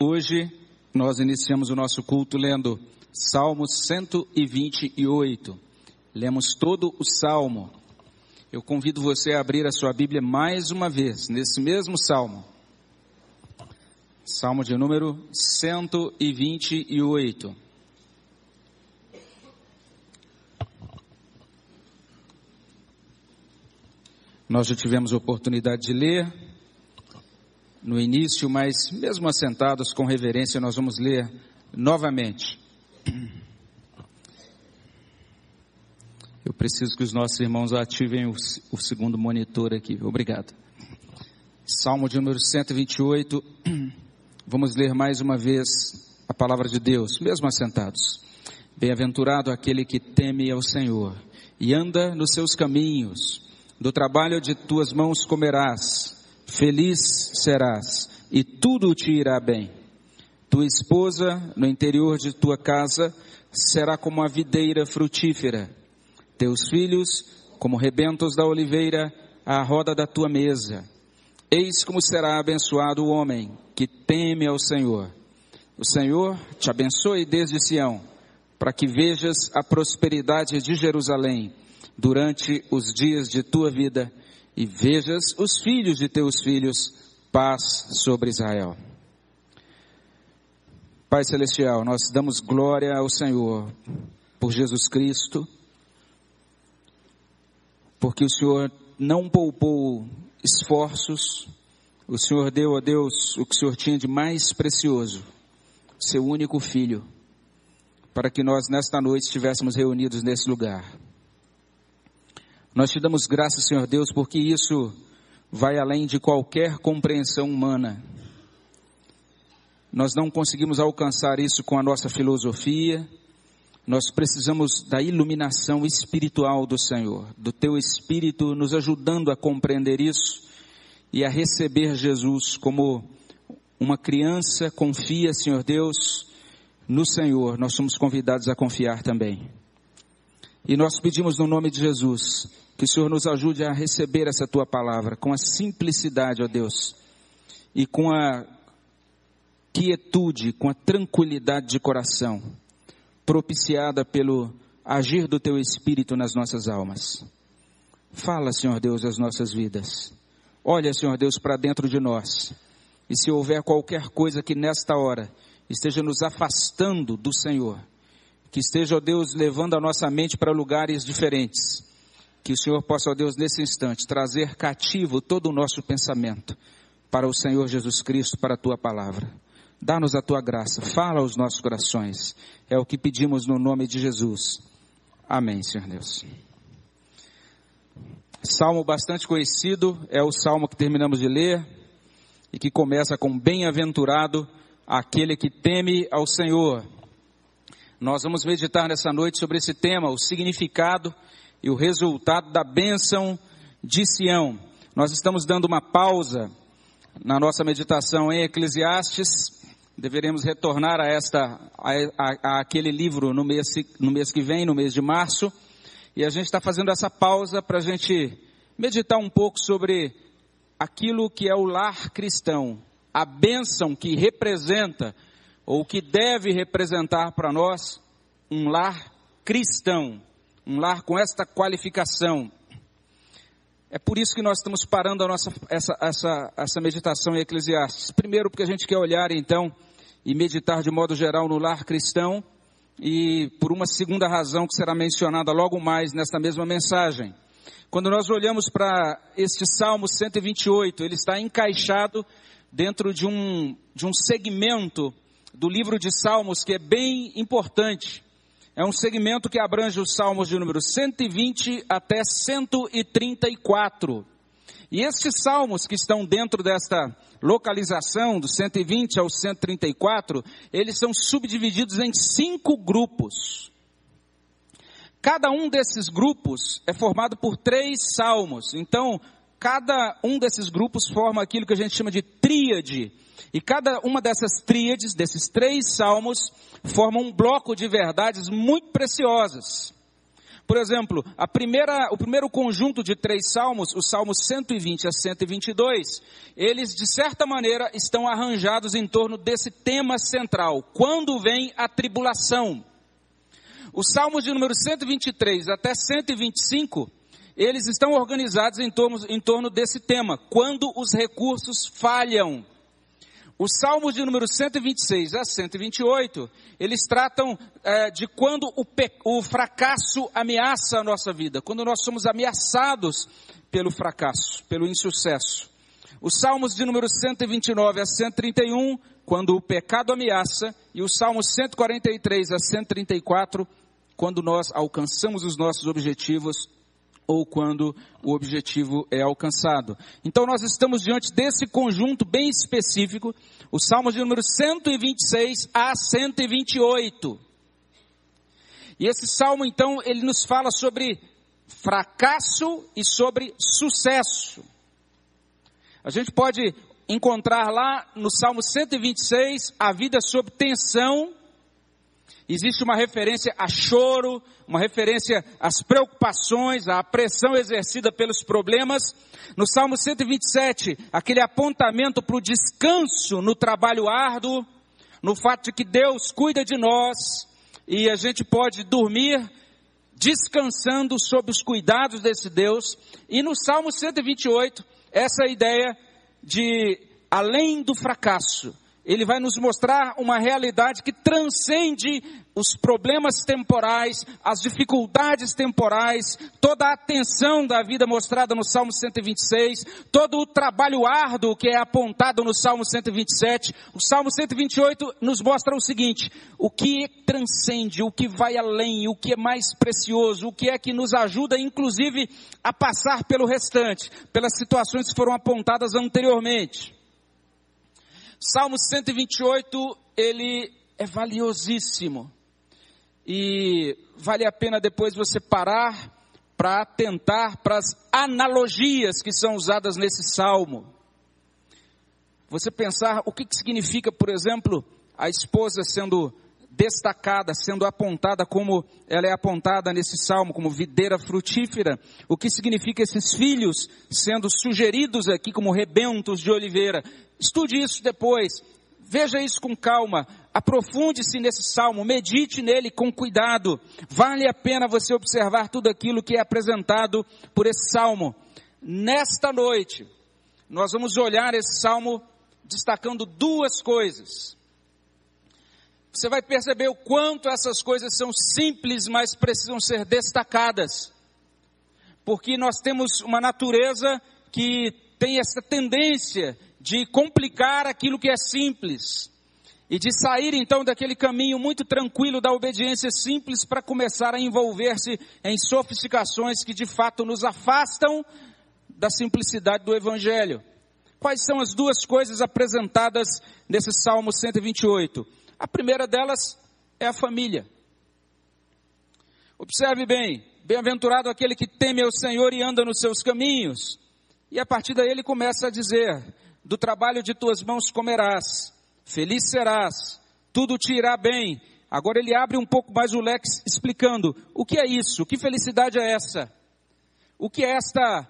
Hoje nós iniciamos o nosso culto lendo Salmos 128. Lemos todo o salmo. Eu convido você a abrir a sua Bíblia mais uma vez, nesse mesmo salmo. Salmo de número 128. Nós já tivemos oportunidade de ler, no início, mas mesmo assentados com reverência, nós vamos ler novamente. Eu preciso que os nossos irmãos ativem o, o segundo monitor aqui. Obrigado. Salmo de número 128. Vamos ler mais uma vez a palavra de Deus, mesmo assentados. Bem-aventurado aquele que teme ao Senhor e anda nos seus caminhos. Do trabalho de tuas mãos comerás feliz serás e tudo te irá bem. Tua esposa no interior de tua casa será como a videira frutífera, teus filhos como rebentos da oliveira à roda da tua mesa. Eis como será abençoado o homem que teme ao Senhor. O Senhor te abençoe desde Sião, para que vejas a prosperidade de Jerusalém durante os dias de tua vida e vejas os filhos de teus filhos, paz sobre Israel. Pai Celestial, nós damos glória ao Senhor por Jesus Cristo, porque o Senhor não poupou esforços, o Senhor deu a Deus o que o Senhor tinha de mais precioso, seu único filho, para que nós nesta noite estivéssemos reunidos nesse lugar. Nós te damos graças, Senhor Deus, porque isso vai além de qualquer compreensão humana. Nós não conseguimos alcançar isso com a nossa filosofia. Nós precisamos da iluminação espiritual do Senhor, do teu espírito nos ajudando a compreender isso e a receber Jesus como uma criança confia, Senhor Deus, no Senhor. Nós somos convidados a confiar também. E nós pedimos no nome de Jesus que o Senhor nos ajude a receber essa tua palavra com a simplicidade, ó Deus, e com a quietude, com a tranquilidade de coração, propiciada pelo agir do teu espírito nas nossas almas. Fala, Senhor Deus, as nossas vidas. Olha, Senhor Deus, para dentro de nós. E se houver qualquer coisa que nesta hora esteja nos afastando do Senhor, que esteja, ó Deus, levando a nossa mente para lugares diferentes, que o Senhor possa, ó Deus, nesse instante, trazer cativo todo o nosso pensamento para o Senhor Jesus Cristo, para a tua palavra. Dá-nos a tua graça, fala aos nossos corações. É o que pedimos no nome de Jesus. Amém, Senhor Deus. Salmo bastante conhecido, é o salmo que terminamos de ler e que começa com bem-aventurado aquele que teme ao Senhor. Nós vamos meditar nessa noite sobre esse tema, o significado e o resultado da bênção de Sião. Nós estamos dando uma pausa na nossa meditação em Eclesiastes. Deveremos retornar a esta, a, a, a aquele livro no mês, no mês que vem, no mês de março. E a gente está fazendo essa pausa para a gente meditar um pouco sobre aquilo que é o lar cristão, a bênção que representa ou que deve representar para nós um lar cristão um lar com esta qualificação. É por isso que nós estamos parando a nossa, essa, essa, essa meditação em Eclesiastes. Primeiro, porque a gente quer olhar então e meditar de modo geral no lar cristão, e por uma segunda razão que será mencionada logo mais nesta mesma mensagem. Quando nós olhamos para este Salmo 128, ele está encaixado dentro de um, de um segmento do livro de Salmos que é bem importante. É um segmento que abrange os salmos de número 120 até 134. E estes salmos que estão dentro desta localização, do 120 ao 134, eles são subdivididos em cinco grupos. Cada um desses grupos é formado por três salmos. Então, cada um desses grupos forma aquilo que a gente chama de tríade e cada uma dessas tríades, desses três salmos, forma um bloco de verdades muito preciosas. Por exemplo, a primeira, o primeiro conjunto de três salmos, os salmos 120 a 122, eles de certa maneira estão arranjados em torno desse tema central. Quando vem a tribulação? Os salmos de número 123 até 125, eles estão organizados em torno, em torno desse tema. Quando os recursos falham. Os salmos de número 126 a 128, eles tratam é, de quando o, o fracasso ameaça a nossa vida, quando nós somos ameaçados pelo fracasso, pelo insucesso. Os salmos de número 129 a 131, quando o pecado ameaça, e os salmos 143 a 134, quando nós alcançamos os nossos objetivos ou quando o objetivo é alcançado. Então nós estamos diante desse conjunto bem específico, o Salmo de número 126 a 128. E esse salmo então, ele nos fala sobre fracasso e sobre sucesso. A gente pode encontrar lá no Salmo 126 a vida sob tensão Existe uma referência a choro, uma referência às preocupações, à pressão exercida pelos problemas. No Salmo 127, aquele apontamento para o descanso no trabalho árduo, no fato de que Deus cuida de nós e a gente pode dormir descansando sob os cuidados desse Deus. E no Salmo 128, essa ideia de além do fracasso, ele vai nos mostrar uma realidade que transcende os problemas temporais, as dificuldades temporais, toda a atenção da vida mostrada no Salmo 126, todo o trabalho árduo que é apontado no Salmo 127. O Salmo 128 nos mostra o seguinte: o que transcende, o que vai além, o que é mais precioso, o que é que nos ajuda, inclusive, a passar pelo restante, pelas situações que foram apontadas anteriormente. Salmo 128, ele é valiosíssimo. E vale a pena depois você parar para atentar para as analogias que são usadas nesse salmo. Você pensar o que, que significa, por exemplo, a esposa sendo destacada, sendo apontada como ela é apontada nesse salmo, como videira frutífera. O que significa esses filhos sendo sugeridos aqui como rebentos de oliveira. Estude isso depois. Veja isso com calma. Aprofunde-se nesse salmo, medite nele com cuidado. Vale a pena você observar tudo aquilo que é apresentado por esse salmo. Nesta noite, nós vamos olhar esse salmo destacando duas coisas. Você vai perceber o quanto essas coisas são simples, mas precisam ser destacadas. Porque nós temos uma natureza que tem essa tendência de complicar aquilo que é simples e de sair então daquele caminho muito tranquilo da obediência simples para começar a envolver-se em sofisticações que de fato nos afastam da simplicidade do Evangelho. Quais são as duas coisas apresentadas nesse Salmo 128? A primeira delas é a família. Observe bem, bem-aventurado aquele que teme ao Senhor e anda nos seus caminhos. E a partir daí ele começa a dizer: do trabalho de tuas mãos comerás, feliz serás, tudo te irá bem. Agora ele abre um pouco mais o leque explicando o que é isso, que felicidade é essa, o que é esta,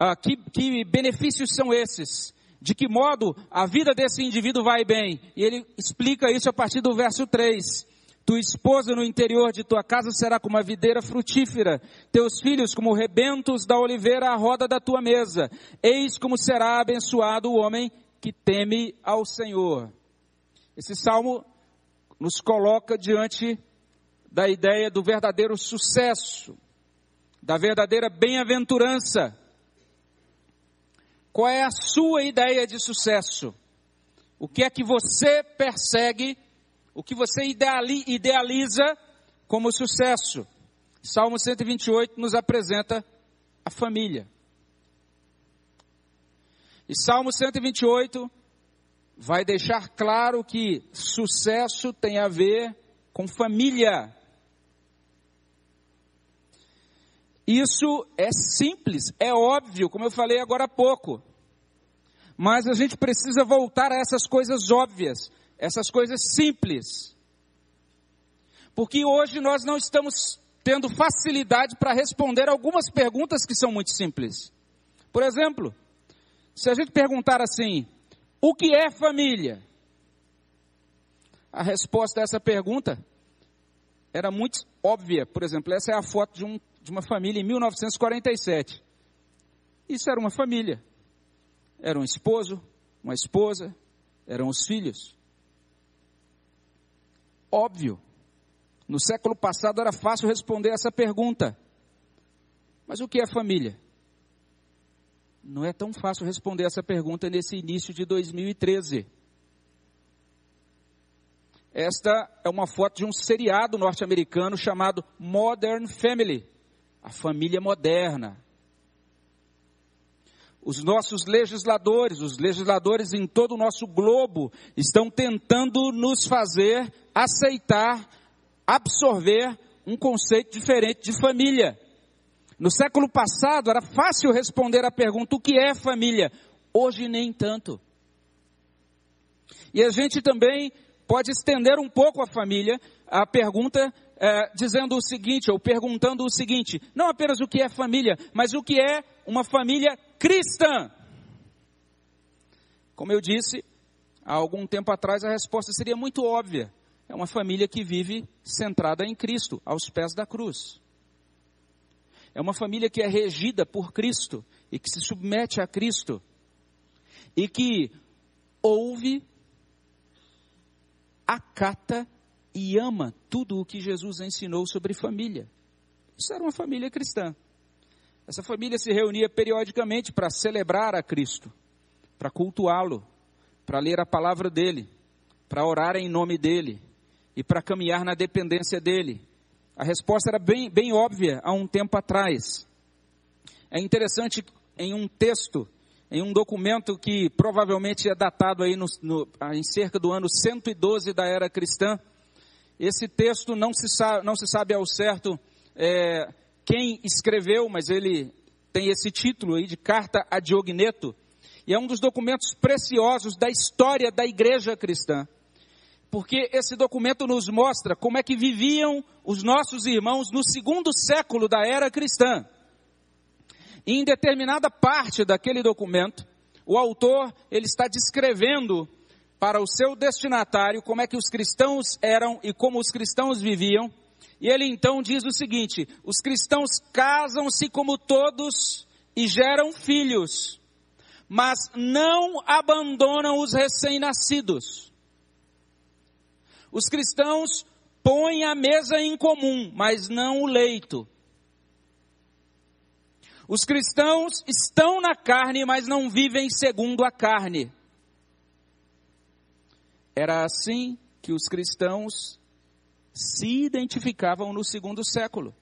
ah, que, que benefícios são esses, de que modo a vida desse indivíduo vai bem. E ele explica isso a partir do verso 3. Tua esposa no interior de tua casa será como uma videira frutífera, teus filhos como rebentos da oliveira à roda da tua mesa. Eis como será abençoado o homem que teme ao Senhor. Esse salmo nos coloca diante da ideia do verdadeiro sucesso, da verdadeira bem-aventurança. Qual é a sua ideia de sucesso? O que é que você persegue o que você idealiza como sucesso. Salmo 128 nos apresenta a família. E Salmo 128 vai deixar claro que sucesso tem a ver com família. Isso é simples, é óbvio, como eu falei agora há pouco. Mas a gente precisa voltar a essas coisas óbvias essas coisas simples. Porque hoje nós não estamos tendo facilidade para responder algumas perguntas que são muito simples. Por exemplo, se a gente perguntar assim: o que é família? A resposta a essa pergunta era muito óbvia. Por exemplo, essa é a foto de, um, de uma família em 1947. Isso era uma família. Era um esposo, uma esposa, eram os filhos. Óbvio. No século passado era fácil responder essa pergunta. Mas o que é família? Não é tão fácil responder essa pergunta nesse início de 2013. Esta é uma foto de um seriado norte-americano chamado Modern Family, a família moderna. Os nossos legisladores, os legisladores em todo o nosso globo, estão tentando nos fazer aceitar, absorver um conceito diferente de família. No século passado era fácil responder a pergunta: o que é família? Hoje nem tanto. E a gente também pode estender um pouco a família, a pergunta é, dizendo o seguinte, ou perguntando o seguinte: não apenas o que é família, mas o que é uma família cristã. Como eu disse, há algum tempo atrás a resposta seria muito óbvia. É uma família que vive centrada em Cristo, aos pés da cruz. É uma família que é regida por Cristo e que se submete a Cristo e que ouve, acata e ama tudo o que Jesus ensinou sobre família. Isso era uma família cristã. Essa família se reunia periodicamente para celebrar a Cristo, para cultuá-lo, para ler a palavra dele, para orar em nome dele e para caminhar na dependência dele. A resposta era bem, bem óbvia há um tempo atrás. É interessante em um texto, em um documento que provavelmente é datado aí no, no, em cerca do ano 112 da era cristã, esse texto não se sabe, não se sabe ao certo é, quem escreveu, mas ele tem esse título aí de Carta a Diogneto, e é um dos documentos preciosos da história da igreja cristã. Porque esse documento nos mostra como é que viviam os nossos irmãos no segundo século da era cristã. E em determinada parte daquele documento, o autor ele está descrevendo para o seu destinatário como é que os cristãos eram e como os cristãos viviam e ele então diz o seguinte: os cristãos casam-se como todos e geram filhos, mas não abandonam os recém-nascidos. Os cristãos põem a mesa em comum, mas não o leito. Os cristãos estão na carne, mas não vivem segundo a carne. Era assim que os cristãos se identificavam no segundo século.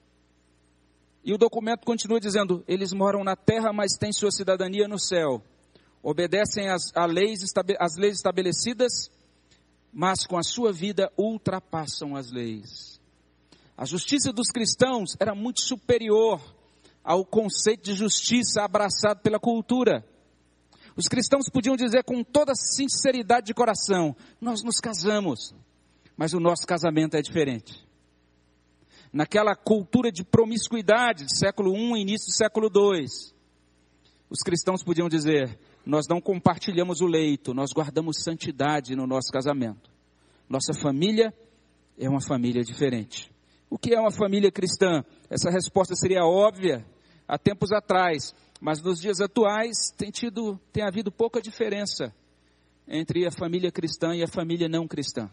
E o documento continua dizendo: eles moram na terra, mas têm sua cidadania no céu. Obedecem às, leis, às leis estabelecidas, mas com a sua vida ultrapassam as leis. A justiça dos cristãos era muito superior ao conceito de justiça abraçado pela cultura. Os cristãos podiam dizer com toda sinceridade de coração: Nós nos casamos, mas o nosso casamento é diferente. Naquela cultura de promiscuidade do século I, início do século II, os cristãos podiam dizer: nós não compartilhamos o leito, nós guardamos santidade no nosso casamento. Nossa família é uma família diferente. O que é uma família cristã? Essa resposta seria óbvia há tempos atrás, mas nos dias atuais tem tido, tem havido pouca diferença entre a família cristã e a família não cristã.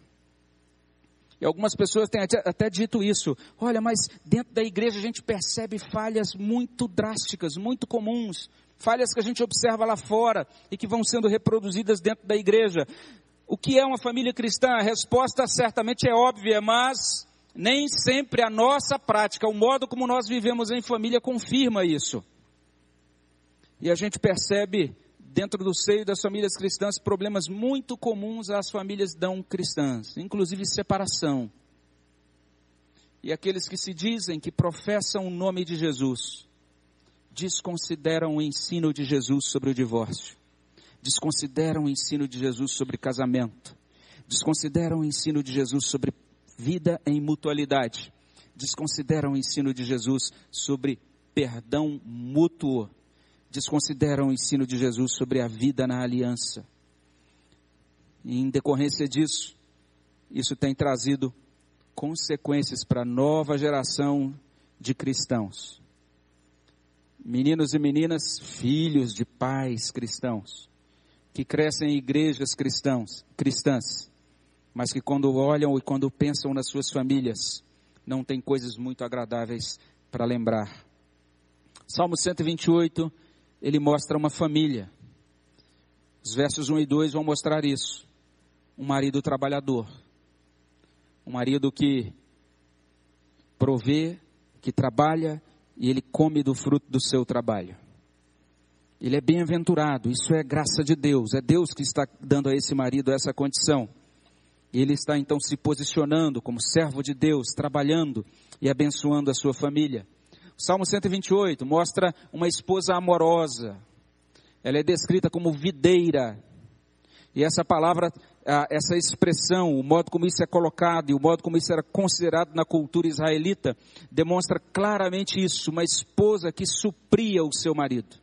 E algumas pessoas têm até dito isso. Olha, mas dentro da igreja a gente percebe falhas muito drásticas, muito comuns. Falhas que a gente observa lá fora e que vão sendo reproduzidas dentro da igreja. O que é uma família cristã? A resposta certamente é óbvia, mas nem sempre a nossa prática, o modo como nós vivemos em família confirma isso. E a gente percebe dentro do seio das famílias cristãs, problemas muito comuns às famílias não cristãs, inclusive separação. E aqueles que se dizem que professam o nome de Jesus, desconsideram o ensino de Jesus sobre o divórcio, desconsideram o ensino de Jesus sobre casamento, desconsideram o ensino de Jesus sobre vida em mutualidade, desconsideram o ensino de Jesus sobre perdão mútuo, desconsideram o ensino de Jesus sobre a vida na aliança. E em decorrência disso, isso tem trazido consequências para a nova geração de cristãos. Meninos e meninas, filhos de pais cristãos, que crescem em igrejas cristãos, cristãs, mas que quando olham e quando pensam nas suas famílias, não tem coisas muito agradáveis para lembrar. Salmo 128, ele mostra uma família. Os versos 1 e 2 vão mostrar isso. Um marido trabalhador. Um marido que provê, que trabalha e ele come do fruto do seu trabalho. Ele é bem-aventurado, isso é graça de Deus, é Deus que está dando a esse marido essa condição. Ele está então se posicionando como servo de Deus, trabalhando e abençoando a sua família. Salmo 128 mostra uma esposa amorosa. Ela é descrita como videira. E essa palavra, essa expressão, o modo como isso é colocado e o modo como isso era considerado na cultura israelita, demonstra claramente isso: uma esposa que supria o seu marido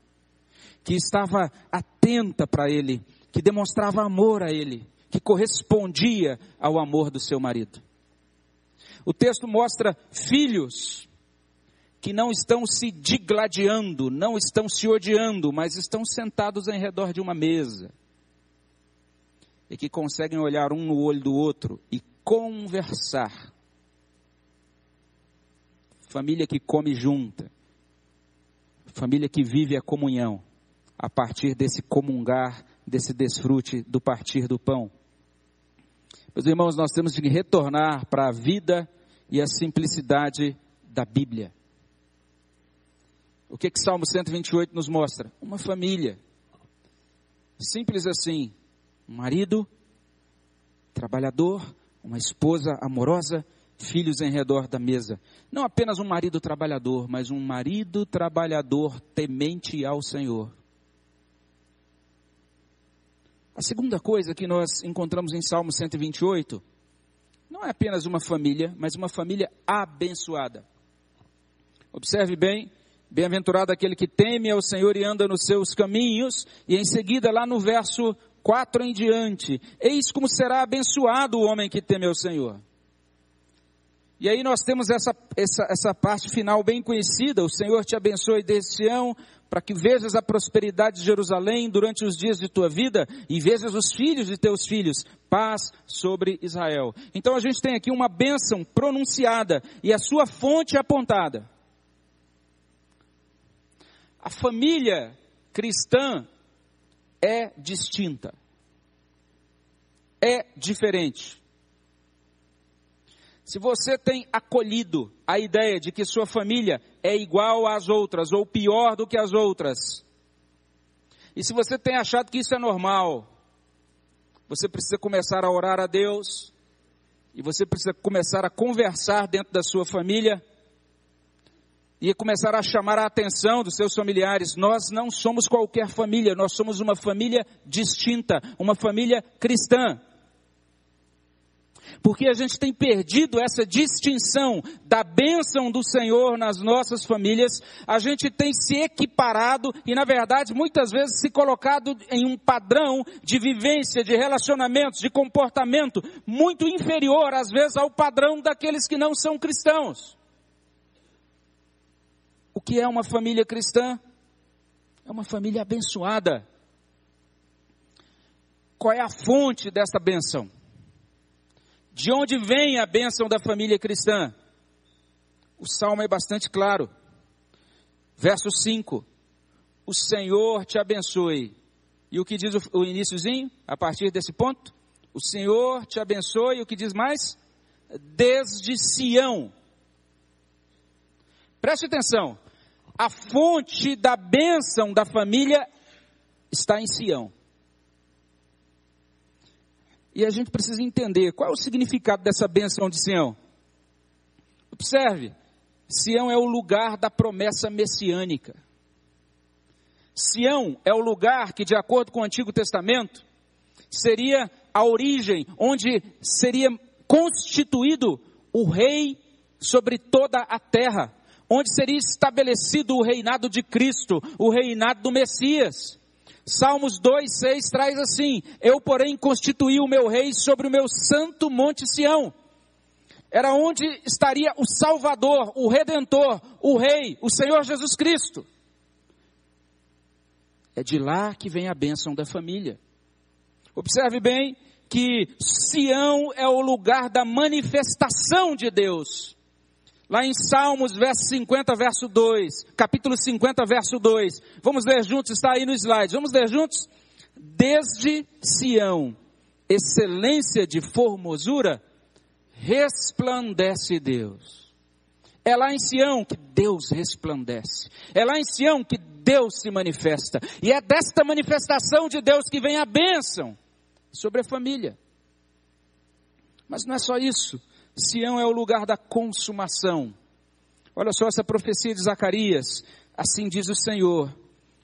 que estava atenta para ele, que demonstrava amor a ele, que correspondia ao amor do seu marido. O texto mostra filhos que não estão se digladiando, não estão se odiando, mas estão sentados em redor de uma mesa e que conseguem olhar um no olho do outro e conversar. Família que come junta, família que vive a comunhão a partir desse comungar, desse desfrute do partir do pão. Meus irmãos, nós temos de retornar para a vida e a simplicidade da Bíblia. O que que Salmo 128 nos mostra? Uma família. Simples assim. Um marido, trabalhador, uma esposa amorosa, filhos em redor da mesa. Não apenas um marido trabalhador, mas um marido trabalhador temente ao Senhor. A segunda coisa que nós encontramos em Salmo 128 não é apenas uma família, mas uma família abençoada. Observe bem, bem-aventurado aquele que teme ao Senhor e anda nos seus caminhos, e em seguida, lá no verso 4 em diante, eis como será abençoado o homem que teme ao Senhor. E aí nós temos essa, essa, essa parte final bem conhecida, o Senhor te abençoe desde Sião, para que vejas a prosperidade de Jerusalém durante os dias de tua vida e vejas os filhos de teus filhos, paz sobre Israel. Então a gente tem aqui uma bênção pronunciada e a sua fonte apontada. A família cristã é distinta, é diferente. Se você tem acolhido a ideia de que sua família é igual às outras ou pior do que as outras, e se você tem achado que isso é normal, você precisa começar a orar a Deus, e você precisa começar a conversar dentro da sua família, e começar a chamar a atenção dos seus familiares. Nós não somos qualquer família, nós somos uma família distinta, uma família cristã porque a gente tem perdido essa distinção da bênção do Senhor nas nossas famílias, a gente tem se equiparado e, na verdade, muitas vezes se colocado em um padrão de vivência, de relacionamentos, de comportamento muito inferior, às vezes, ao padrão daqueles que não são cristãos. Que é uma família cristã? É uma família abençoada. Qual é a fonte dessa bênção? De onde vem a bênção da família cristã? O salmo é bastante claro. Verso 5: O Senhor te abençoe. E o que diz o, iníciozinho, a partir desse ponto? O Senhor te abençoe. E o que diz mais? Desde Sião. Preste atenção. A fonte da bênção da família está em Sião. E a gente precisa entender qual é o significado dessa bênção de Sião. Observe, Sião é o lugar da promessa messiânica. Sião é o lugar que, de acordo com o Antigo Testamento, seria a origem onde seria constituído o rei sobre toda a terra, onde seria estabelecido o reinado de Cristo, o reinado do Messias. Salmos 2, 6 traz assim: Eu, porém, constituí o meu rei sobre o meu santo monte Sião. Era onde estaria o Salvador, o Redentor, o Rei, o Senhor Jesus Cristo. É de lá que vem a bênção da família. Observe bem que Sião é o lugar da manifestação de Deus. Lá em Salmos, verso 50, verso 2, capítulo 50, verso 2. Vamos ler juntos, está aí no slide. Vamos ler juntos? Desde Sião, excelência de formosura, resplandece Deus. É lá em Sião que Deus resplandece. É lá em Sião que Deus se manifesta. E é desta manifestação de Deus que vem a bênção sobre a família. Mas não é só isso. Sião é o lugar da consumação. Olha só essa profecia de Zacarias. Assim diz o Senhor: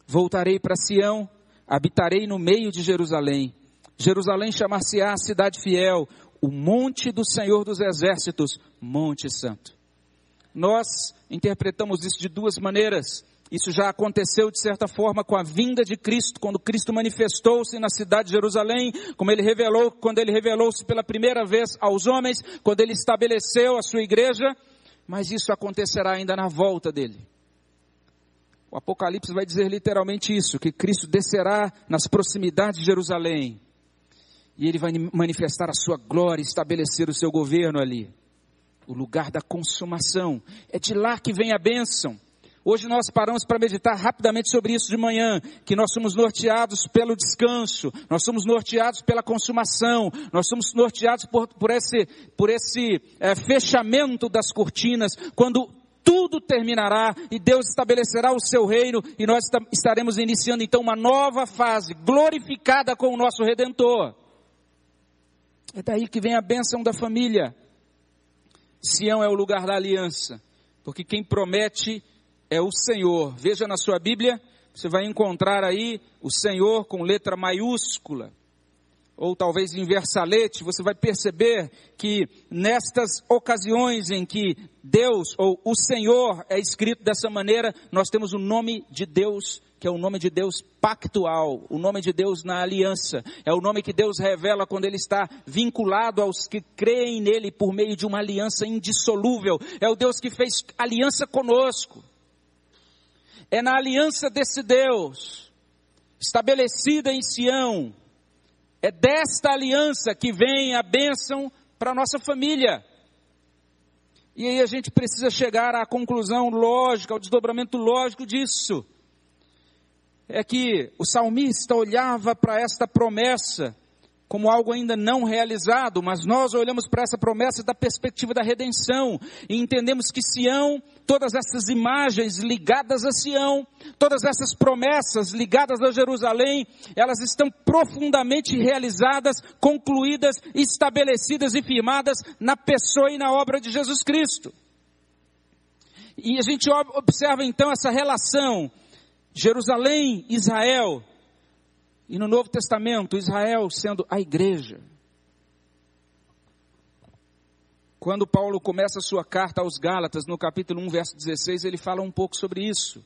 Voltarei para Sião, habitarei no meio de Jerusalém. Jerusalém chamar-se-á cidade fiel, o monte do Senhor dos Exércitos, Monte Santo. Nós interpretamos isso de duas maneiras. Isso já aconteceu de certa forma com a vinda de Cristo, quando Cristo manifestou-se na cidade de Jerusalém, como ele revelou, quando ele revelou-se pela primeira vez aos homens, quando ele estabeleceu a sua igreja, mas isso acontecerá ainda na volta dele. O Apocalipse vai dizer literalmente isso, que Cristo descerá nas proximidades de Jerusalém, e ele vai manifestar a sua glória, estabelecer o seu governo ali. O lugar da consumação. É de lá que vem a bênção. Hoje nós paramos para meditar rapidamente sobre isso de manhã, que nós somos norteados pelo descanso, nós somos norteados pela consumação, nós somos norteados por, por esse, por esse é, fechamento das cortinas, quando tudo terminará e Deus estabelecerá o seu reino e nós estaremos iniciando então uma nova fase, glorificada com o nosso Redentor. É daí que vem a bênção da família. Sião é o lugar da aliança, porque quem promete é o Senhor. Veja na sua Bíblia, você vai encontrar aí o Senhor com letra maiúscula, ou talvez em versalete, você vai perceber que nestas ocasiões em que Deus ou o Senhor é escrito dessa maneira, nós temos o nome de Deus que é o nome de Deus pactual, o nome de Deus na aliança. É o nome que Deus revela quando Ele está vinculado aos que creem nele por meio de uma aliança indissolúvel. É o Deus que fez aliança conosco. É na aliança desse Deus, estabelecida em Sião, é desta aliança que vem a bênção para a nossa família. E aí a gente precisa chegar à conclusão lógica, ao desdobramento lógico disso é que o salmista olhava para esta promessa como algo ainda não realizado, mas nós olhamos para essa promessa da perspectiva da redenção e entendemos que Sião, todas essas imagens ligadas a Sião, todas essas promessas ligadas a Jerusalém, elas estão profundamente realizadas, concluídas, estabelecidas e firmadas na pessoa e na obra de Jesus Cristo. E a gente observa então essa relação Jerusalém, Israel. E no Novo Testamento, Israel sendo a igreja. Quando Paulo começa a sua carta aos Gálatas, no capítulo 1, verso 16, ele fala um pouco sobre isso.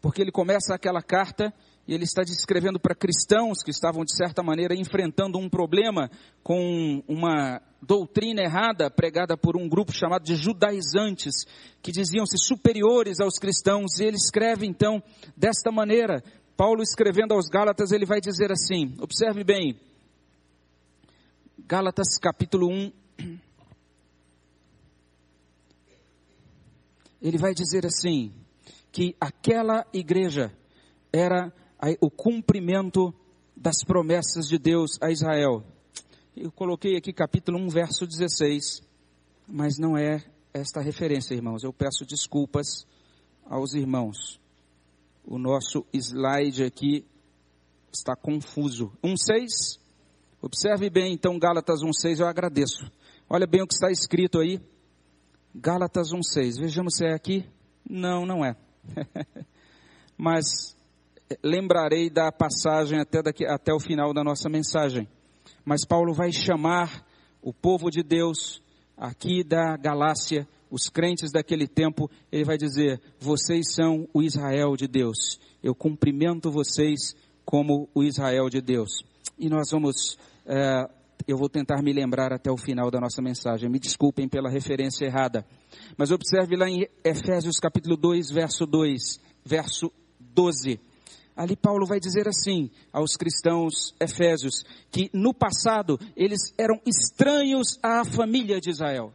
Porque ele começa aquela carta e ele está descrevendo para cristãos que estavam, de certa maneira, enfrentando um problema com uma doutrina errada pregada por um grupo chamado de judaizantes, que diziam-se superiores aos cristãos. E ele escreve, então, desta maneira. Paulo, escrevendo aos Gálatas, ele vai dizer assim: observe bem, Gálatas capítulo 1. Ele vai dizer assim: que aquela igreja era o cumprimento das promessas de Deus a Israel. Eu coloquei aqui capítulo 1, verso 16, mas não é esta referência, irmãos. Eu peço desculpas aos irmãos. O nosso slide aqui está confuso. 1,6. Observe bem, então, Gálatas 1,6, eu agradeço. Olha bem o que está escrito aí. Gálatas 1,6. Vejamos se é aqui. Não, não é. Mas lembrarei da passagem até, daqui, até o final da nossa mensagem. Mas Paulo vai chamar o povo de Deus aqui da Galácia, os crentes daquele tempo, ele vai dizer: vocês são o Israel de Deus. Eu cumprimento vocês como o Israel de Deus. E nós vamos, é, eu vou tentar me lembrar até o final da nossa mensagem. Me desculpem pela referência errada. Mas observe lá em Efésios capítulo 2, verso 2, verso 12. Ali Paulo vai dizer assim aos cristãos efésios que no passado eles eram estranhos à família de Israel.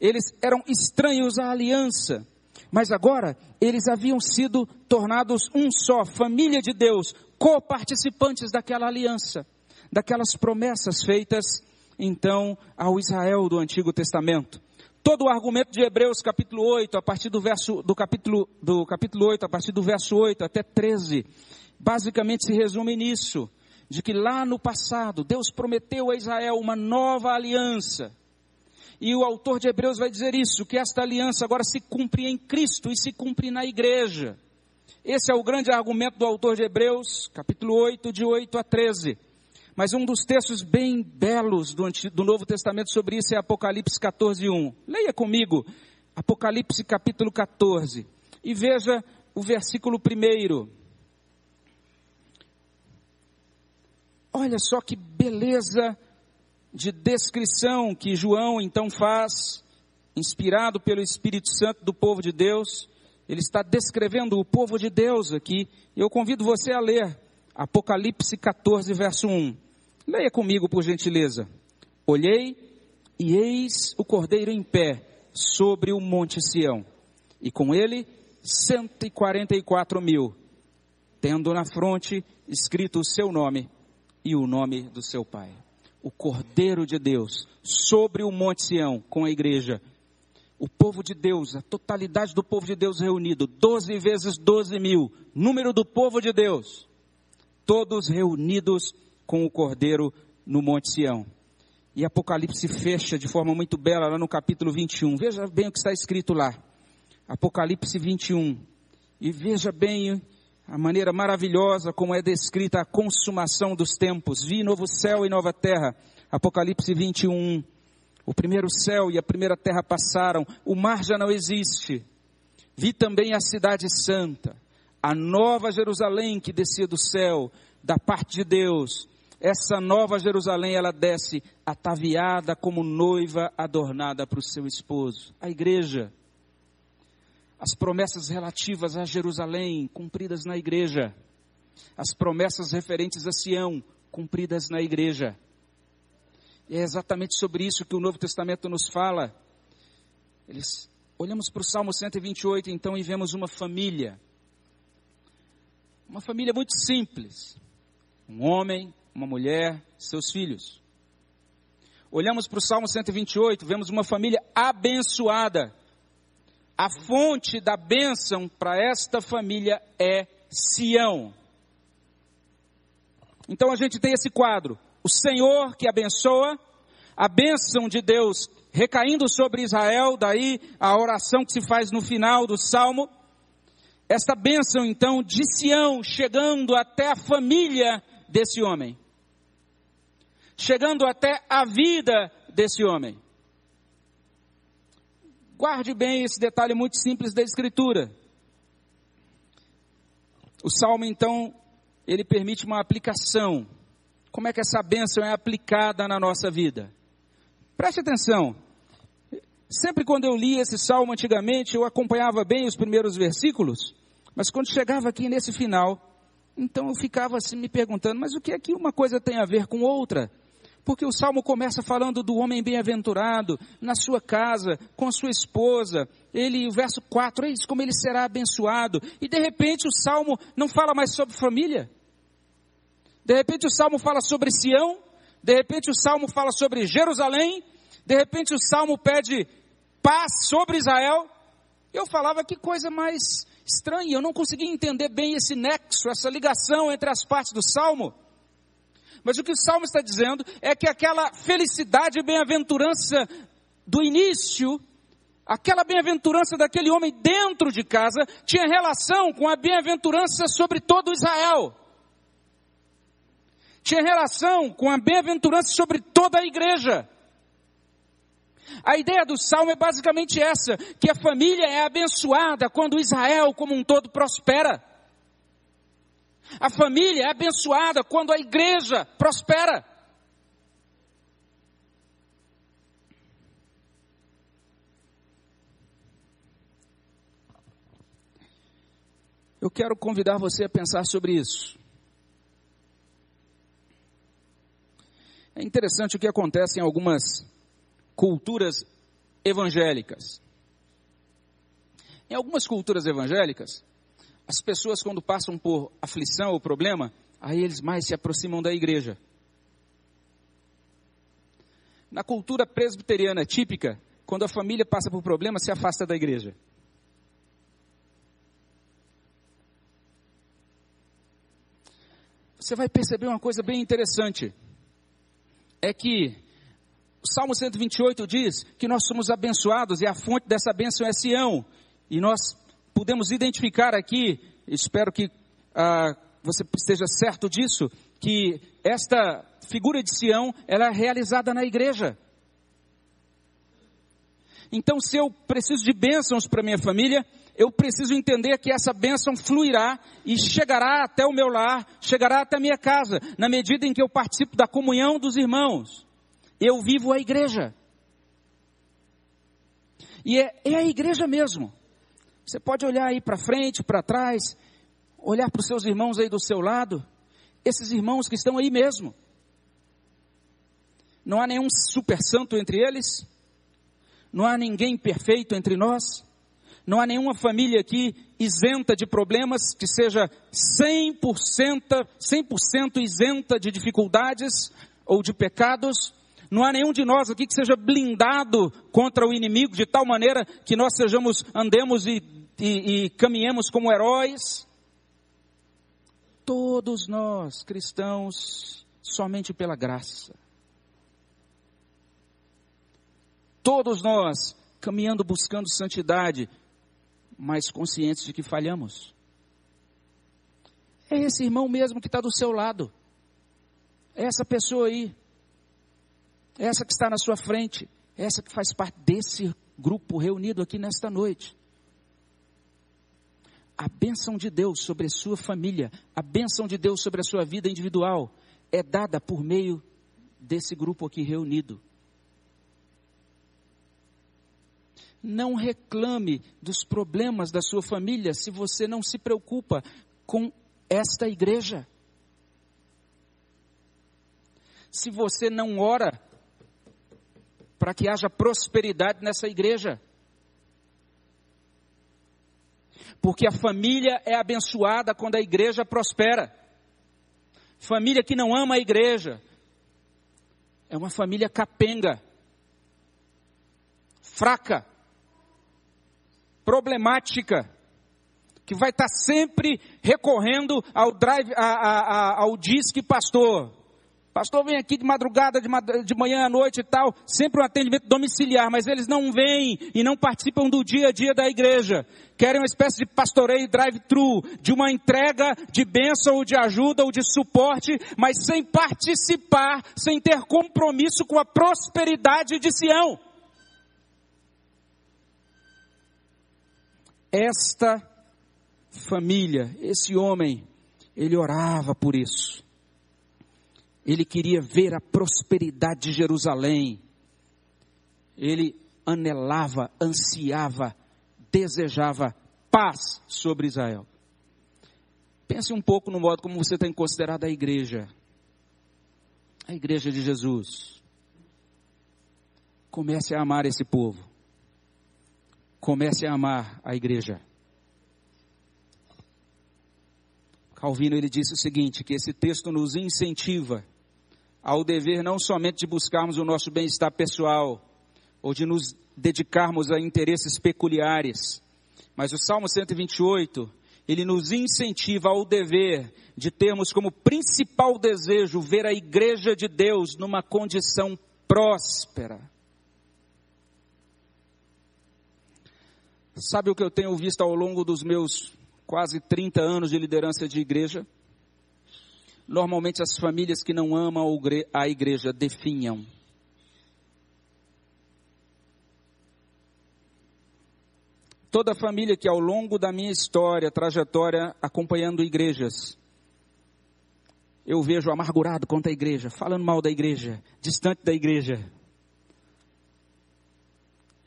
Eles eram estranhos à aliança, mas agora eles haviam sido tornados um só, família de Deus, co-participantes daquela aliança, daquelas promessas feitas então ao Israel do Antigo Testamento. Todo o argumento de Hebreus capítulo 8, a partir do verso do capítulo do capítulo 8, a partir do verso 8 até 13, basicamente se resume nisso, de que lá no passado Deus prometeu a Israel uma nova aliança. E o autor de Hebreus vai dizer isso, que esta aliança agora se cumpre em Cristo e se cumpre na igreja. Esse é o grande argumento do autor de Hebreus, capítulo 8, de 8 a 13. Mas um dos textos bem belos do, do Novo Testamento sobre isso é Apocalipse 14, 1. Leia comigo Apocalipse capítulo 14 e veja o versículo 1. Olha só que beleza de descrição que João então faz, inspirado pelo Espírito Santo do povo de Deus. Ele está descrevendo o povo de Deus aqui. Eu convido você a ler Apocalipse 14, verso 1. Leia comigo, por gentileza. Olhei e eis o cordeiro em pé sobre o monte Sião, e com ele 144 mil, tendo na fronte escrito o seu nome e o nome do seu pai. O cordeiro de Deus sobre o monte Sião com a igreja. O povo de Deus, a totalidade do povo de Deus reunido, 12 vezes 12 mil, número do povo de Deus, todos reunidos com o cordeiro no Monte Sião. E Apocalipse fecha de forma muito bela lá no capítulo 21. Veja bem o que está escrito lá. Apocalipse 21. E veja bem a maneira maravilhosa como é descrita a consumação dos tempos. Vi novo céu e nova terra. Apocalipse 21. O primeiro céu e a primeira terra passaram, o mar já não existe. Vi também a cidade santa, a nova Jerusalém que descia do céu, da parte de Deus, essa nova Jerusalém, ela desce ataviada como noiva adornada para o seu esposo. A igreja. As promessas relativas a Jerusalém, cumpridas na igreja. As promessas referentes a Sião, cumpridas na igreja. E é exatamente sobre isso que o Novo Testamento nos fala. Eles, olhamos para o Salmo 128 então e vemos uma família. Uma família muito simples. Um homem, uma mulher, seus filhos. Olhamos para o Salmo 128, vemos uma família abençoada. A fonte da bênção para esta família é Sião. Então a gente tem esse quadro: o Senhor que abençoa, a bênção de Deus recaindo sobre Israel, daí a oração que se faz no final do salmo. Esta bênção então de Sião chegando até a família desse homem chegando até a vida desse homem. Guarde bem esse detalhe muito simples da Escritura. O salmo, então, ele permite uma aplicação. Como é que essa bênção é aplicada na nossa vida? Preste atenção. Sempre quando eu li esse salmo antigamente, eu acompanhava bem os primeiros versículos, mas quando chegava aqui nesse final, então eu ficava assim me perguntando, mas o que é que uma coisa tem a ver com outra? Porque o salmo começa falando do homem bem-aventurado, na sua casa, com a sua esposa. Ele, o verso 4, eis como ele será abençoado. E de repente o salmo não fala mais sobre família. De repente o salmo fala sobre Sião. De repente o salmo fala sobre Jerusalém. De repente o salmo pede paz sobre Israel. Eu falava que coisa mais estranha. Eu não conseguia entender bem esse nexo, essa ligação entre as partes do salmo. Mas o que o Salmo está dizendo é que aquela felicidade e bem-aventurança do início, aquela bem-aventurança daquele homem dentro de casa, tinha relação com a bem-aventurança sobre todo Israel. Tinha relação com a bem-aventurança sobre toda a igreja. A ideia do salmo é basicamente essa, que a família é abençoada quando Israel como um todo prospera. A família é abençoada quando a igreja prospera. Eu quero convidar você a pensar sobre isso. É interessante o que acontece em algumas culturas evangélicas. Em algumas culturas evangélicas, as pessoas quando passam por aflição ou problema, aí eles mais se aproximam da igreja. Na cultura presbiteriana típica, quando a família passa por problema, se afasta da igreja. você vai perceber uma coisa bem interessante. É que o Salmo 128 diz que nós somos abençoados e a fonte dessa bênção é Sião. E nós podemos identificar aqui, espero que ah, você esteja certo disso, que esta figura de Sião, ela é realizada na igreja. Então, se eu preciso de bênçãos para minha família, eu preciso entender que essa bênção fluirá e chegará até o meu lar, chegará até a minha casa, na medida em que eu participo da comunhão dos irmãos. Eu vivo a igreja. E é, é a igreja mesmo. Você pode olhar aí para frente, para trás, olhar para os seus irmãos aí do seu lado, esses irmãos que estão aí mesmo. Não há nenhum super santo entre eles, não há ninguém perfeito entre nós. Não há nenhuma família aqui isenta de problemas, que seja 100%, 100 isenta de dificuldades ou de pecados. Não há nenhum de nós aqui que seja blindado contra o inimigo de tal maneira que nós sejamos, andemos e, e, e caminhemos como heróis. Todos nós, cristãos, somente pela graça. Todos nós caminhando buscando santidade, mas conscientes de que falhamos. É esse irmão mesmo que está do seu lado. É essa pessoa aí. É essa que está na sua frente. É essa que faz parte desse grupo reunido aqui nesta noite. A bênção de Deus sobre a sua família, a bênção de Deus sobre a sua vida individual, é dada por meio desse grupo aqui reunido. Não reclame dos problemas da sua família se você não se preocupa com esta igreja. Se você não ora para que haja prosperidade nessa igreja. Porque a família é abençoada quando a igreja prospera. Família que não ama a igreja é uma família capenga, fraca problemática, que vai estar sempre recorrendo ao drive, a, a, a, ao disque pastor. Pastor vem aqui de madrugada, de, de manhã à noite e tal, sempre um atendimento domiciliar, mas eles não vêm e não participam do dia a dia da igreja. Querem uma espécie de pastoreio drive-thru, de uma entrega de bênção ou de ajuda ou de suporte, mas sem participar, sem ter compromisso com a prosperidade de Sião. Esta família, esse homem, ele orava por isso. Ele queria ver a prosperidade de Jerusalém. Ele anelava, ansiava, desejava paz sobre Israel. Pense um pouco no modo como você tem considerado a igreja. A igreja de Jesus. Comece a amar esse povo comece a amar a igreja. Calvino ele disse o seguinte, que esse texto nos incentiva ao dever não somente de buscarmos o nosso bem-estar pessoal ou de nos dedicarmos a interesses peculiares, mas o Salmo 128, ele nos incentiva ao dever de termos como principal desejo ver a igreja de Deus numa condição próspera. Sabe o que eu tenho visto ao longo dos meus quase 30 anos de liderança de igreja? Normalmente as famílias que não amam a igreja definham. Toda a família que ao longo da minha história, trajetória, acompanhando igrejas, eu vejo amargurado contra a igreja, falando mal da igreja, distante da igreja.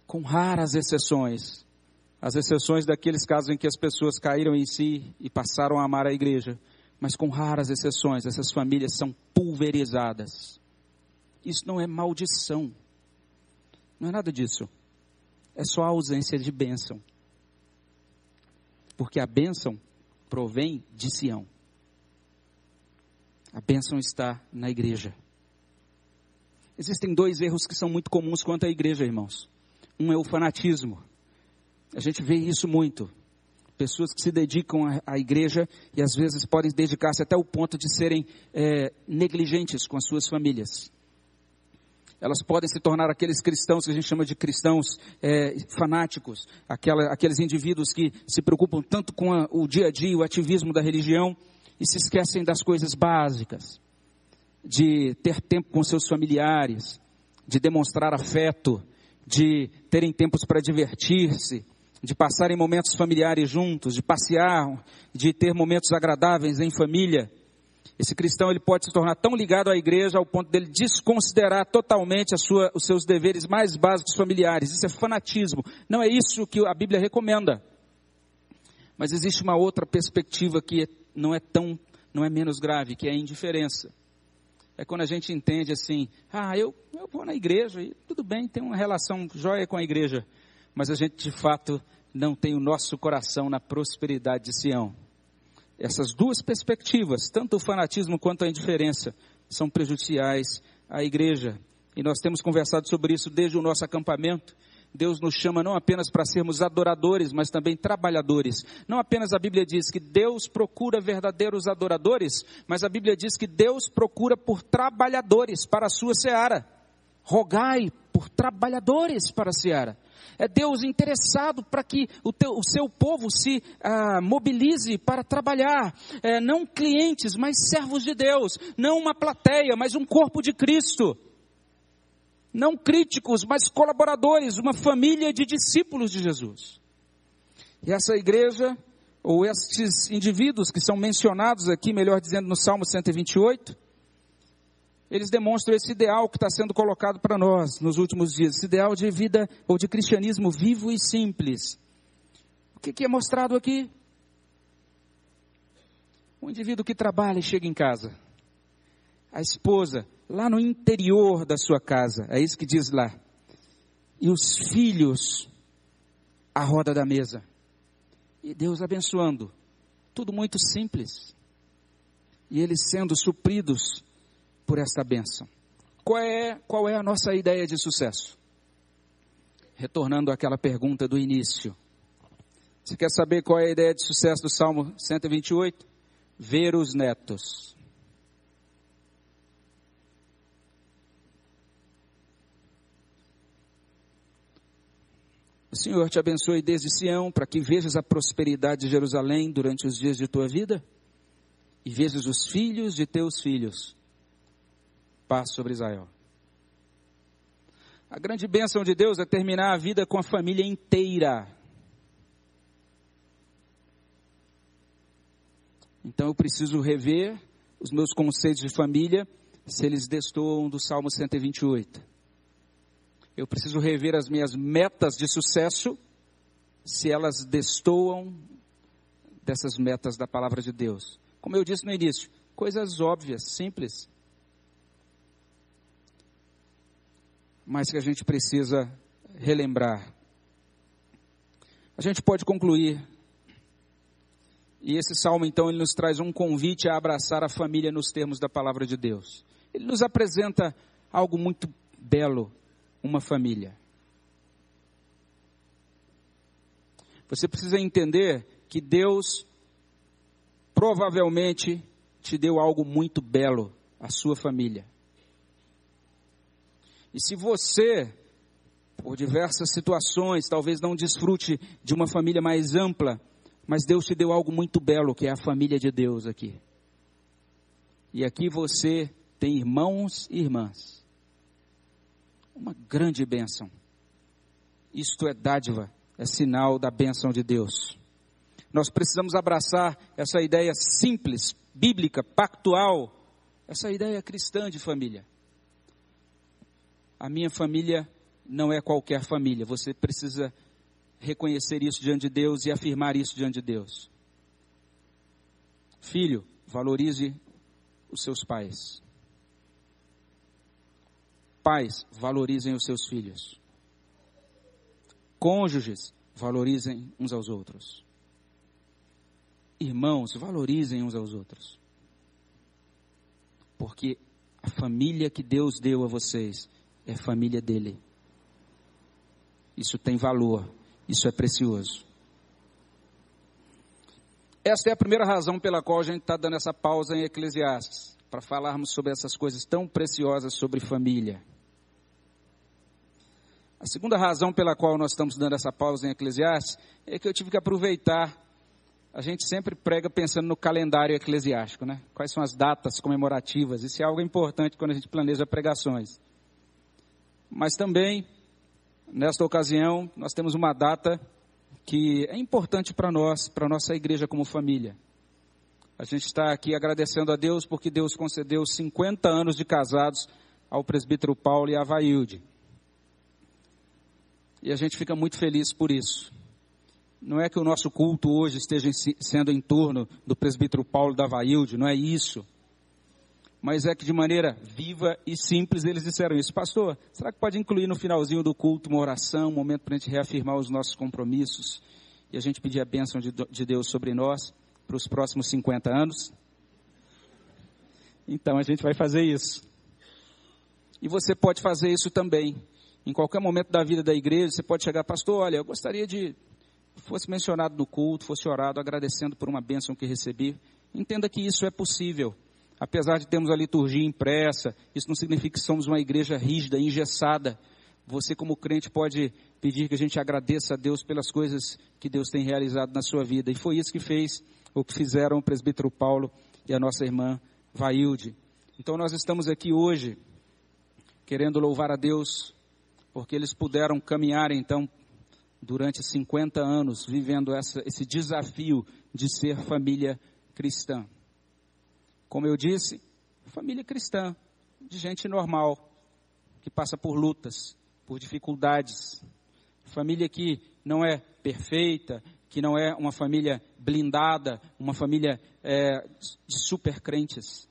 Com raras exceções, as exceções daqueles casos em que as pessoas caíram em si e passaram a amar a igreja mas com raras exceções, essas famílias são pulverizadas. Isso não é maldição. Não é nada disso. É só a ausência de bênção. Porque a bênção provém de Sião. A bênção está na igreja. Existem dois erros que são muito comuns quanto à igreja, irmãos. Um é o fanatismo. A gente vê isso muito. Pessoas que se dedicam à, igreja e às vezes podem dedicar-se até o ponto de serem é, negligentes com as suas famílias. Elas podem se tornar aqueles cristãos que a gente chama de cristãos é, fanáticos, aquela, aqueles indivíduos que se preocupam tanto com a, o dia a dia, o ativismo da religião, e se esquecem das coisas básicas, de ter tempo com seus familiares, de demonstrar afeto, de terem tempos para divertir-se, de passarem momentos familiares juntos, de passear, de ter momentos agradáveis em família. Esse cristão ele pode se tornar tão ligado à igreja ao ponto dele desconsiderar totalmente sua, os seus deveres mais básicos familiares. Isso é fanatismo. Não é isso que a Bíblia recomenda. Mas existe uma outra perspectiva que não é tão, não é menos grave, que é a indiferença. É quando a gente entende assim, ah, eu, eu vou na igreja e tudo bem, tem uma relação jóia com a igreja, mas a gente de fato não tem o nosso coração na prosperidade de Sião. Essas duas perspectivas, tanto o fanatismo quanto a indiferença, são prejudiciais à igreja. E nós temos conversado sobre isso desde o nosso acampamento. Deus nos chama não apenas para sermos adoradores, mas também trabalhadores. Não apenas a Bíblia diz que Deus procura verdadeiros adoradores, mas a Bíblia diz que Deus procura por trabalhadores para a sua seara. Rogai por trabalhadores para a seara. É Deus interessado para que o, teu, o, seu povo se ah, mobilize para trabalhar. É, não clientes, mas servos de Deus. Não uma plateia, mas um corpo de Cristo não críticos, mas colaboradores, uma família de discípulos de Jesus. E essa igreja, ou estes indivíduos que são mencionados aqui, melhor dizendo, no Salmo 128, eles demonstram esse ideal que está sendo colocado para nós nos últimos dias, esse ideal de vida ou de cristianismo vivo e simples. O que, que é mostrado aqui? Um indivíduo que trabalha e chega em casa. A esposa lá no interior da sua casa. É isso que diz lá. E os filhos à roda da mesa. E Deus abençoando. Tudo muito simples. E eles sendo supridos por esta bênção. Qual é, qual é a nossa ideia de sucesso? Retornando àquela pergunta do início. Você quer saber qual é a ideia de sucesso do Salmo 128? Ver os netos. O Senhor te abençoe desde Sião, para que vejas a prosperidade de Jerusalém durante os dias de tua vida e vejas os filhos de teus filhos. Paz sobre Israel. A grande bênção de Deus é terminar a vida com a família inteira. Então eu preciso rever os meus conceitos de família se eles destoam do Salmo 128. Eu preciso rever as minhas metas de sucesso, se elas destoam dessas metas da palavra de Deus. Como eu disse no início, coisas óbvias, simples, mas que a gente precisa relembrar. A gente pode concluir. E esse salmo, então, ele nos traz um convite a abraçar a família nos termos da palavra de Deus. Ele nos apresenta algo muito belo, uma família. Você precisa entender que Deus provavelmente te deu algo muito belo, a sua família. E se você, por diversas situações, talvez não desfrute de uma família mais ampla, mas Deus te deu algo muito belo, que é a família de Deus aqui. E aqui você tem irmãos e irmãs uma grande bênção. Isto é dádiva é sinal da bênção de Deus. Nós precisamos abraçar essa ideia simples, bíblica, pactual, essa ideia cristã de família. A minha família não é qualquer família, você precisa reconhecer isso diante de Deus e afirmar isso diante de Deus. Filho, valorize os seus pais. Pais, valorizem os seus filhos. Cônjuges, valorizem uns aos outros. Irmãos, valorizem uns aos outros. Porque a família que Deus deu a vocês é família dele. Isso tem valor, isso é precioso. Essa é a primeira razão pela qual a gente está dando essa pausa em Eclesiastes, para falarmos sobre essas coisas tão preciosas sobre família. A segunda razão pela qual nós estamos dando essa pausa em Eclesiastes é que eu tive que aproveitar. A gente sempre prega pensando no calendário eclesiástico, né? Quais são as datas comemorativas? Isso é algo importante quando a gente planeja pregações. Mas também, nesta ocasião, nós temos uma data que é importante para nós, para nossa igreja como família. A gente está aqui agradecendo a Deus porque Deus concedeu 50 anos de casados ao presbítero Paulo e à Vailde. E a gente fica muito feliz por isso. Não é que o nosso culto hoje esteja sendo em torno do presbítero Paulo da Vailde, não é isso. Mas é que de maneira viva e simples eles disseram isso. Pastor, será que pode incluir no finalzinho do culto uma oração, um momento para a gente reafirmar os nossos compromissos e a gente pedir a bênção de, de Deus sobre nós para os próximos 50 anos? Então a gente vai fazer isso. E você pode fazer isso também em qualquer momento da vida da igreja, você pode chegar, pastor, olha, eu gostaria de fosse mencionado no culto, fosse orado agradecendo por uma bênção que recebi. Entenda que isso é possível. Apesar de termos a liturgia impressa, isso não significa que somos uma igreja rígida, engessada. Você, como crente, pode pedir que a gente agradeça a Deus pelas coisas que Deus tem realizado na sua vida. E foi isso que fez, o que fizeram o presbítero Paulo e a nossa irmã Vailde. Então nós estamos aqui hoje querendo louvar a Deus porque eles puderam caminhar então durante 50 anos vivendo essa, esse desafio de ser família cristã. Como eu disse, família cristã, de gente normal, que passa por lutas, por dificuldades. Família que não é perfeita, que não é uma família blindada, uma família é, de super crentes,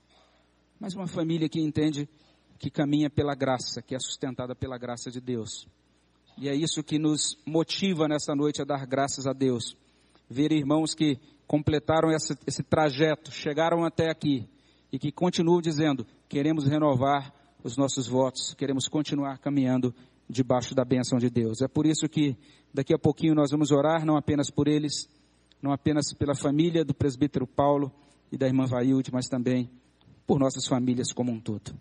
mas uma família que entende que caminha pela graça, que é sustentada pela graça de Deus. E é isso que nos motiva nessa noite a dar graças a Deus. Ver irmãos que completaram esse, esse trajeto, chegaram até aqui e que continuam dizendo: queremos renovar os nossos votos, queremos continuar caminhando debaixo da bênção de Deus. É por isso que daqui a pouquinho nós vamos orar, não apenas por eles, não apenas pela família do presbítero Paulo e da irmã Vailde, mas também por nossas famílias como um todo.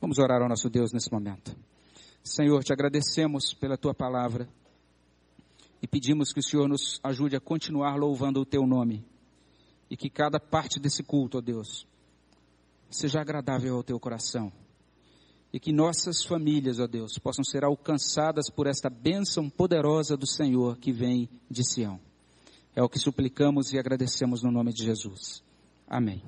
Vamos orar ao nosso Deus nesse momento. Senhor, te agradecemos pela tua palavra e pedimos que o Senhor nos ajude a continuar louvando o teu nome e que cada parte desse culto, ó Deus, seja agradável ao teu coração e que nossas famílias, ó Deus, possam ser alcançadas por esta bênção poderosa do Senhor que vem de Sião. É o que suplicamos e agradecemos no nome de Jesus. Amém.